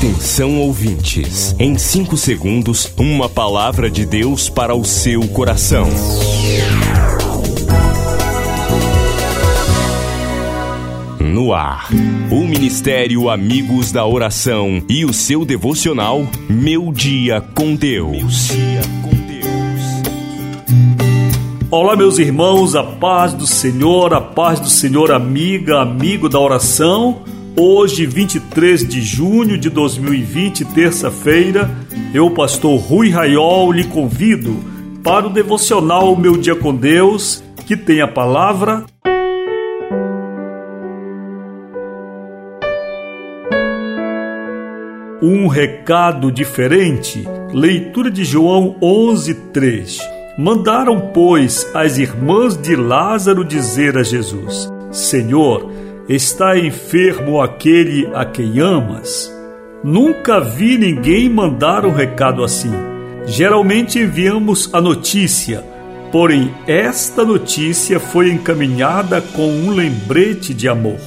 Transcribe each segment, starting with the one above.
Atenção ouvintes, em 5 segundos, uma palavra de Deus para o seu coração. No ar, o Ministério Amigos da Oração e o seu devocional Meu Dia com Deus. Olá, meus irmãos, a paz do Senhor, a paz do Senhor, amiga, amigo da oração. Hoje, 23 de junho de 2020, terça-feira, eu, pastor Rui Raiol, lhe convido para o devocional Meu Dia com Deus, que tem a palavra. Um recado diferente. Leitura de João 11, 3. Mandaram, pois, as irmãs de Lázaro dizer a Jesus: Senhor, está enfermo aquele a quem amas? Nunca vi ninguém mandar um recado assim. Geralmente enviamos a notícia, porém esta notícia foi encaminhada com um lembrete de amor.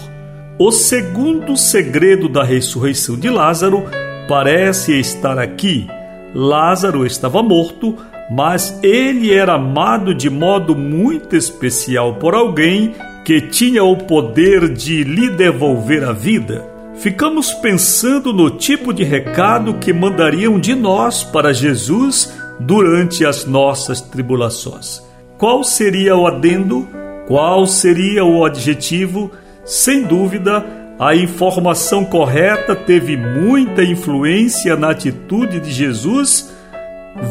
O segundo segredo da ressurreição de Lázaro parece estar aqui. Lázaro estava morto, mas ele era amado de modo muito especial por alguém que tinha o poder de lhe devolver a vida. Ficamos pensando no tipo de recado que mandariam de nós para Jesus durante as nossas tribulações. Qual seria o adendo? Qual seria o adjetivo? Sem dúvida, a informação correta teve muita influência na atitude de Jesus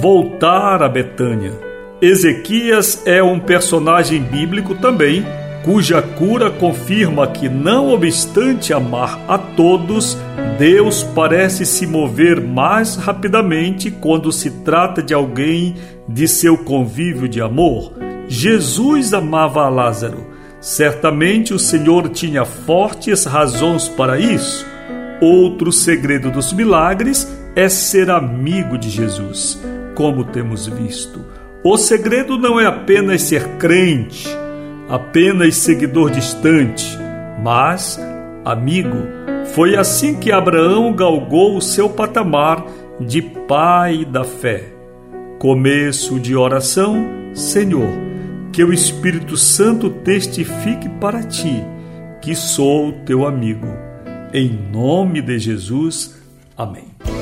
voltar a Betânia. Ezequias é um personagem bíblico também, cuja cura confirma que, não obstante amar a todos, Deus parece se mover mais rapidamente quando se trata de alguém de seu convívio de amor. Jesus amava Lázaro. Certamente o Senhor tinha fortes razões para isso. Outro segredo dos milagres é ser amigo de Jesus como temos visto. O segredo não é apenas ser crente, apenas seguidor distante, mas amigo. Foi assim que Abraão galgou o seu patamar de pai da fé. Começo de oração, Senhor, que o Espírito Santo testifique para ti que sou teu amigo. Em nome de Jesus, amém.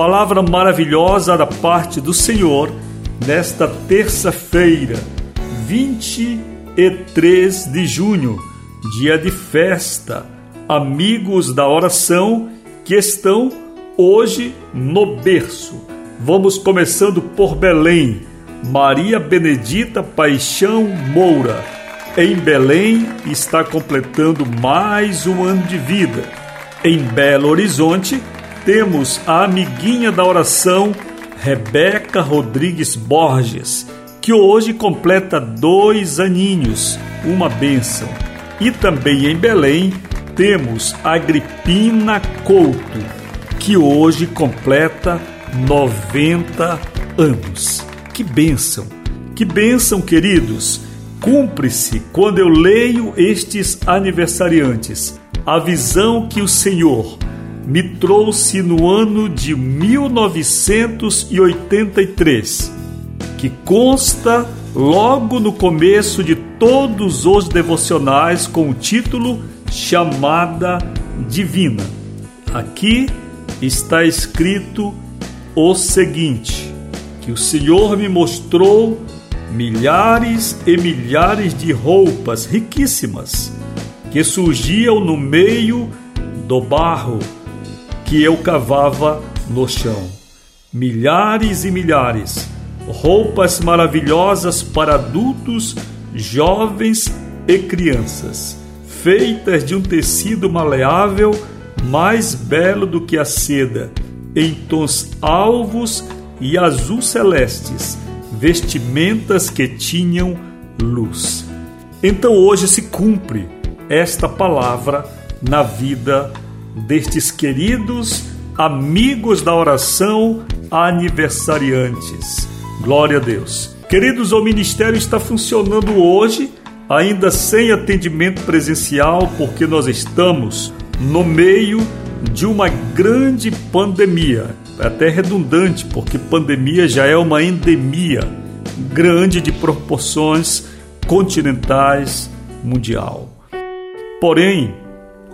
Palavra maravilhosa da parte do Senhor nesta terça-feira, 23 de junho, dia de festa. Amigos da oração que estão hoje no berço. Vamos começando por Belém. Maria Benedita Paixão Moura. Em Belém está completando mais um ano de vida. Em Belo Horizonte, temos a amiguinha da oração, Rebeca Rodrigues Borges, que hoje completa dois aninhos, uma bênção. E também em Belém temos Agripina Couto, que hoje completa 90 anos. Que bênção! Que bênção, queridos! Cumpre-se quando eu leio estes aniversariantes a visão que o Senhor me trouxe no ano de 1983, que consta logo no começo de todos os devocionais com o título Chamada Divina. Aqui está escrito o seguinte: que o Senhor me mostrou milhares e milhares de roupas riquíssimas que surgiam no meio do barro que eu cavava no chão. Milhares e milhares, roupas maravilhosas para adultos, jovens e crianças, feitas de um tecido maleável mais belo do que a seda, em tons alvos e azul celestes, vestimentas que tinham luz. Então hoje se cumpre esta palavra na vida destes queridos amigos da oração aniversariantes. Glória a Deus. Queridos, o ministério está funcionando hoje, ainda sem atendimento presencial, porque nós estamos no meio de uma grande pandemia. É até redundante, porque pandemia já é uma endemia grande de proporções continentais mundial. Porém,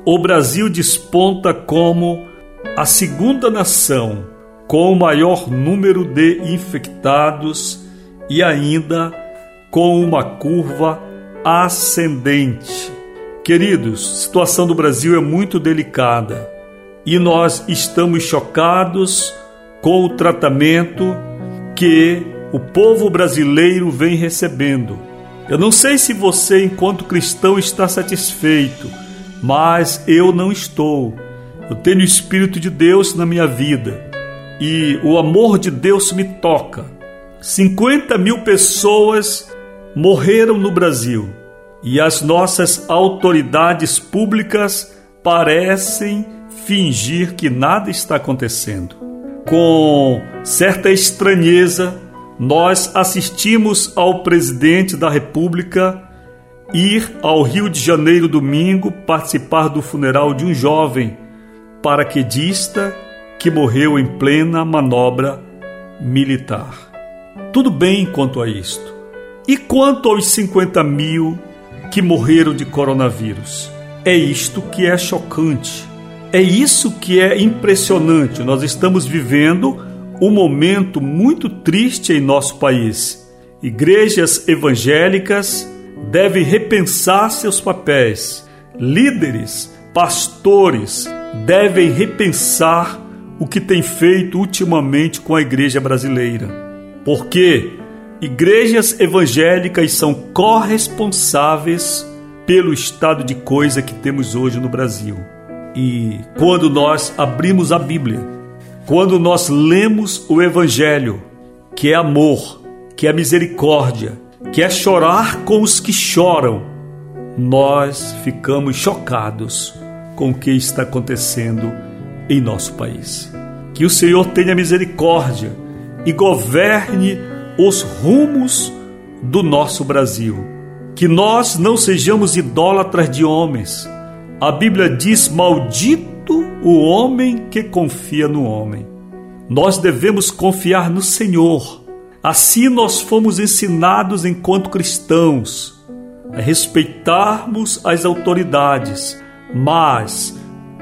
o Brasil desponta como a segunda nação com o maior número de infectados e ainda com uma curva ascendente. Queridos, a situação do Brasil é muito delicada e nós estamos chocados com o tratamento que o povo brasileiro vem recebendo. Eu não sei se você, enquanto cristão, está satisfeito, mas eu não estou. Eu tenho o Espírito de Deus na minha vida e o amor de Deus me toca. 50 mil pessoas morreram no Brasil e as nossas autoridades públicas parecem fingir que nada está acontecendo. Com certa estranheza, nós assistimos ao presidente da República ir ao Rio de Janeiro domingo participar do funeral de um jovem paraquedista que morreu em plena manobra militar. Tudo bem quanto a isto. E quanto aos 50 mil que morreram de coronavírus? É isto que é chocante. É isso que é impressionante. Nós estamos vivendo um momento muito triste em nosso país. Igrejas evangélicas devem repensar seus papéis. Líderes, pastores devem repensar o que tem feito ultimamente com a igreja brasileira. Porque igrejas evangélicas são corresponsáveis pelo estado de coisa que temos hoje no Brasil. E quando nós abrimos a Bíblia, quando nós lemos o Evangelho, que é amor, que é misericórdia, que é chorar com os que choram, nós ficamos chocados com o que está acontecendo em nosso país. Que o Senhor tenha misericórdia e governe os rumos do nosso Brasil. Que nós não sejamos idólatras de homens. A Bíblia diz: Maldito o homem que confia no homem. Nós devemos confiar no Senhor. Assim nós fomos ensinados enquanto cristãos a respeitarmos as autoridades, mas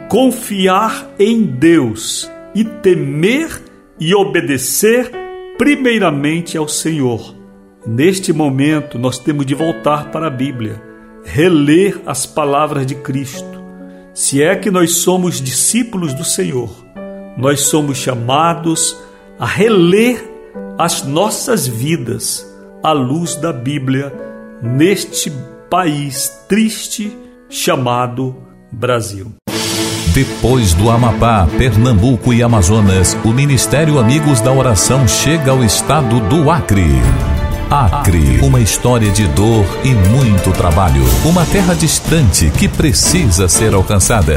confiar em Deus e temer e obedecer primeiramente ao Senhor. Neste momento, nós temos de voltar para a Bíblia, reler as palavras de Cristo. Se é que nós somos discípulos do Senhor, nós somos chamados a reler as nossas vidas à luz da Bíblia neste país triste chamado Brasil. Depois do Amapá, Pernambuco e Amazonas, o Ministério Amigos da Oração chega ao estado do Acre. Acre, uma história de dor e muito trabalho. Uma terra distante que precisa ser alcançada.